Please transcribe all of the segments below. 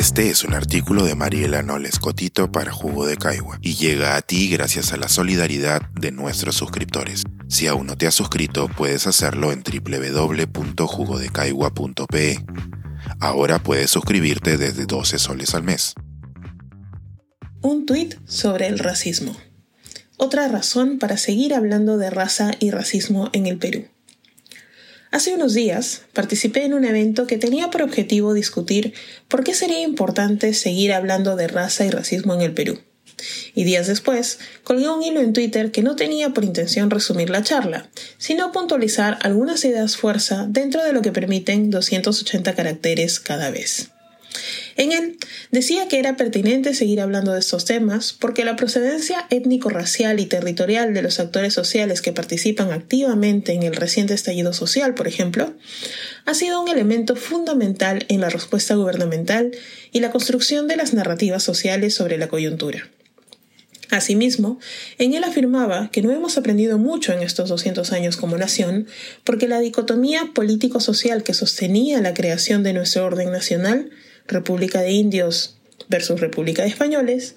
Este es un artículo de Mariela Noles Cotito para Jugo de Caigua y llega a ti gracias a la solidaridad de nuestros suscriptores. Si aún no te has suscrito, puedes hacerlo en www.jugodecaigua.pe. Ahora puedes suscribirte desde 12 soles al mes. Un tuit sobre el racismo. Otra razón para seguir hablando de raza y racismo en el Perú. Hace unos días participé en un evento que tenía por objetivo discutir por qué sería importante seguir hablando de raza y racismo en el Perú. Y días después, colgué un hilo en Twitter que no tenía por intención resumir la charla, sino puntualizar algunas ideas fuerza dentro de lo que permiten 280 caracteres cada vez. En él decía que era pertinente seguir hablando de estos temas porque la procedencia étnico-racial y territorial de los actores sociales que participan activamente en el reciente estallido social, por ejemplo, ha sido un elemento fundamental en la respuesta gubernamental y la construcción de las narrativas sociales sobre la coyuntura. Asimismo, en él afirmaba que no hemos aprendido mucho en estos 200 años como nación, porque la dicotomía político-social que sostenía la creación de nuestro orden nacional República de Indios versus República de Españoles,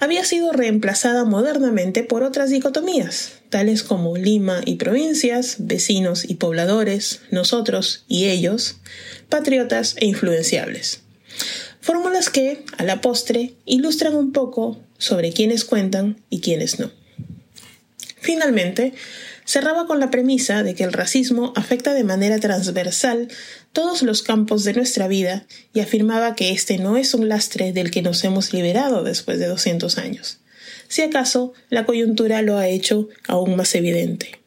había sido reemplazada modernamente por otras dicotomías, tales como Lima y provincias, vecinos y pobladores, nosotros y ellos, patriotas e influenciables. Fórmulas que, a la postre, ilustran un poco sobre quiénes cuentan y quiénes no. Finalmente, cerraba con la premisa de que el racismo afecta de manera transversal todos los campos de nuestra vida y afirmaba que este no es un lastre del que nos hemos liberado después de 200 años. Si acaso, la coyuntura lo ha hecho aún más evidente.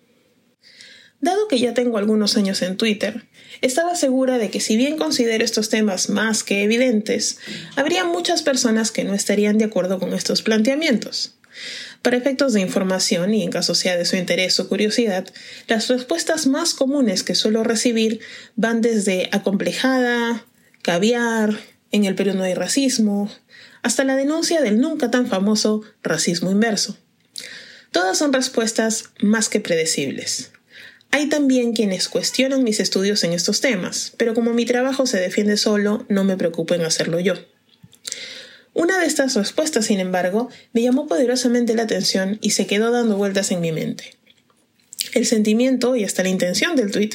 Dado que ya tengo algunos años en Twitter, estaba segura de que si bien considero estos temas más que evidentes, habría muchas personas que no estarían de acuerdo con estos planteamientos. Para efectos de información y en caso sea de su interés o curiosidad, las respuestas más comunes que suelo recibir van desde acomplejada, caviar, en el Perú no hay racismo, hasta la denuncia del nunca tan famoso racismo inverso. Todas son respuestas más que predecibles. Hay también quienes cuestionan mis estudios en estos temas, pero como mi trabajo se defiende solo, no me preocupo en hacerlo yo. Una de estas respuestas, sin embargo, me llamó poderosamente la atención y se quedó dando vueltas en mi mente. El sentimiento y hasta la intención del tweet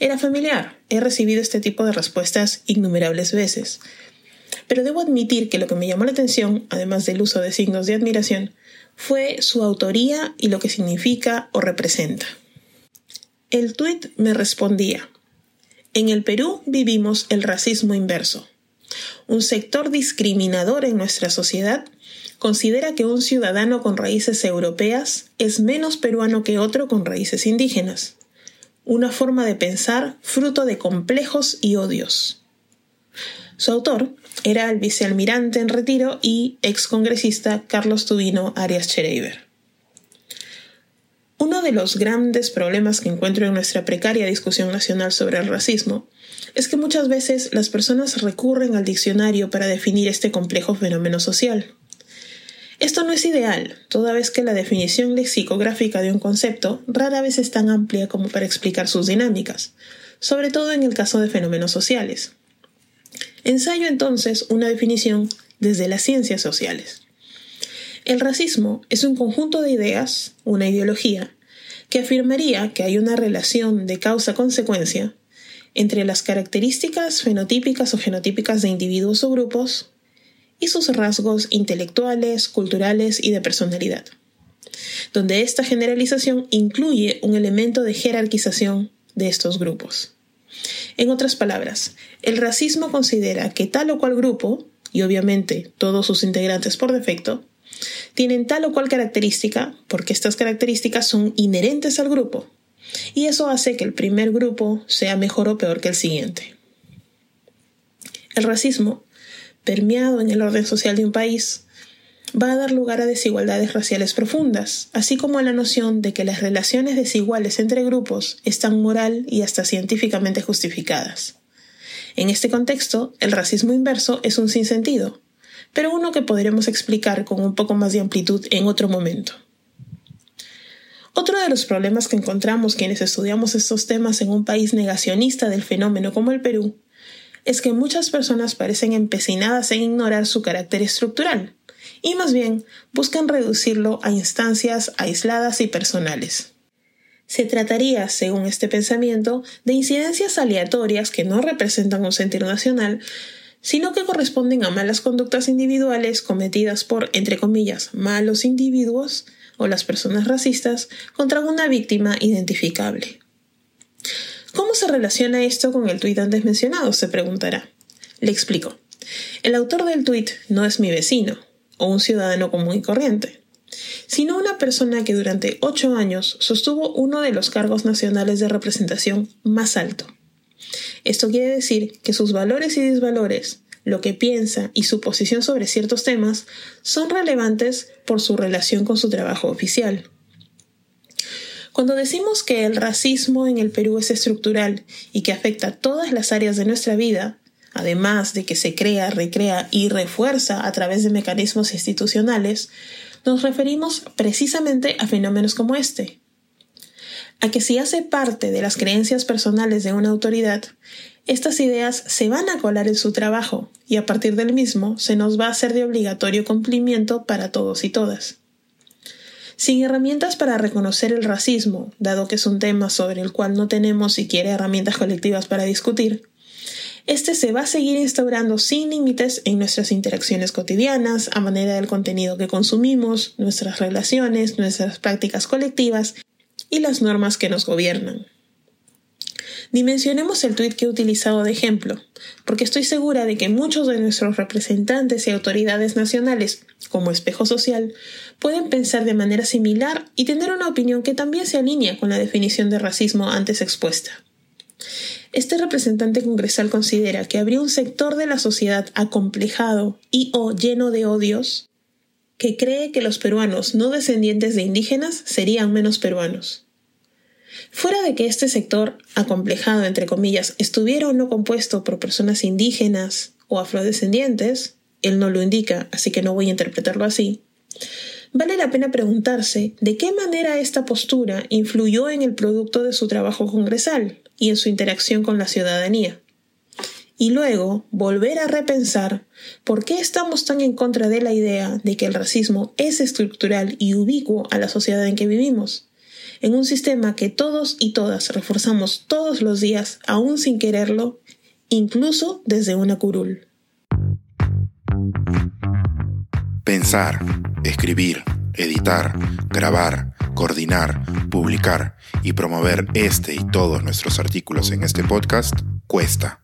era familiar. He recibido este tipo de respuestas innumerables veces. Pero debo admitir que lo que me llamó la atención, además del uso de signos de admiración, fue su autoría y lo que significa o representa. El tuit me respondía, en el Perú vivimos el racismo inverso. Un sector discriminador en nuestra sociedad considera que un ciudadano con raíces europeas es menos peruano que otro con raíces indígenas. Una forma de pensar fruto de complejos y odios. Su autor era el vicealmirante en retiro y excongresista Carlos Tubino Arias Chereiber. Uno de los grandes problemas que encuentro en nuestra precaria discusión nacional sobre el racismo es que muchas veces las personas recurren al diccionario para definir este complejo fenómeno social. Esto no es ideal, toda vez que la definición lexicográfica de un concepto rara vez es tan amplia como para explicar sus dinámicas, sobre todo en el caso de fenómenos sociales. Ensayo entonces una definición desde las ciencias sociales. El racismo es un conjunto de ideas, una ideología, que afirmaría que hay una relación de causa-consecuencia entre las características fenotípicas o genotípicas de individuos o grupos y sus rasgos intelectuales, culturales y de personalidad, donde esta generalización incluye un elemento de jerarquización de estos grupos. En otras palabras, el racismo considera que tal o cual grupo, y obviamente todos sus integrantes por defecto, tienen tal o cual característica porque estas características son inherentes al grupo y eso hace que el primer grupo sea mejor o peor que el siguiente. El racismo, permeado en el orden social de un país, va a dar lugar a desigualdades raciales profundas, así como a la noción de que las relaciones desiguales entre grupos están moral y hasta científicamente justificadas. En este contexto, el racismo inverso es un sinsentido, pero uno que podremos explicar con un poco más de amplitud en otro momento. Otro de los problemas que encontramos quienes estudiamos estos temas en un país negacionista del fenómeno como el Perú es que muchas personas parecen empecinadas en ignorar su carácter estructural y más bien buscan reducirlo a instancias aisladas y personales. Se trataría, según este pensamiento, de incidencias aleatorias que no representan un sentir nacional, sino que corresponden a malas conductas individuales cometidas por, entre comillas, malos individuos o las personas racistas contra una víctima identificable. ¿Cómo se relaciona esto con el tuit antes mencionado? se preguntará. Le explico. El autor del tuit no es mi vecino o un ciudadano común y corriente, sino una persona que durante ocho años sostuvo uno de los cargos nacionales de representación más alto. Esto quiere decir que sus valores y desvalores, lo que piensa y su posición sobre ciertos temas son relevantes por su relación con su trabajo oficial. Cuando decimos que el racismo en el Perú es estructural y que afecta todas las áreas de nuestra vida, además de que se crea, recrea y refuerza a través de mecanismos institucionales, nos referimos precisamente a fenómenos como este, a que si hace parte de las creencias personales de una autoridad, estas ideas se van a colar en su trabajo y a partir del mismo se nos va a hacer de obligatorio cumplimiento para todos y todas. Sin herramientas para reconocer el racismo, dado que es un tema sobre el cual no tenemos siquiera herramientas colectivas para discutir, este se va a seguir instaurando sin límites en nuestras interacciones cotidianas, a manera del contenido que consumimos, nuestras relaciones, nuestras prácticas colectivas y las normas que nos gobiernan. Ni mencionemos el tuit que he utilizado de ejemplo, porque estoy segura de que muchos de nuestros representantes y autoridades nacionales, como espejo social, pueden pensar de manera similar y tener una opinión que también se alinea con la definición de racismo antes expuesta. Este representante congresal considera que habría un sector de la sociedad acomplejado y o lleno de odios que cree que los peruanos no descendientes de indígenas serían menos peruanos. Fuera de que este sector, acomplejado entre comillas, estuviera o no compuesto por personas indígenas o afrodescendientes, él no lo indica, así que no voy a interpretarlo así, vale la pena preguntarse de qué manera esta postura influyó en el producto de su trabajo congresal y en su interacción con la ciudadanía y luego volver a repensar por qué estamos tan en contra de la idea de que el racismo es estructural y ubicuo a la sociedad en que vivimos, en un sistema que todos y todas reforzamos todos los días, aún sin quererlo, incluso desde una curul. Pensar, escribir, editar, grabar, coordinar, publicar y promover este y todos nuestros artículos en este podcast cuesta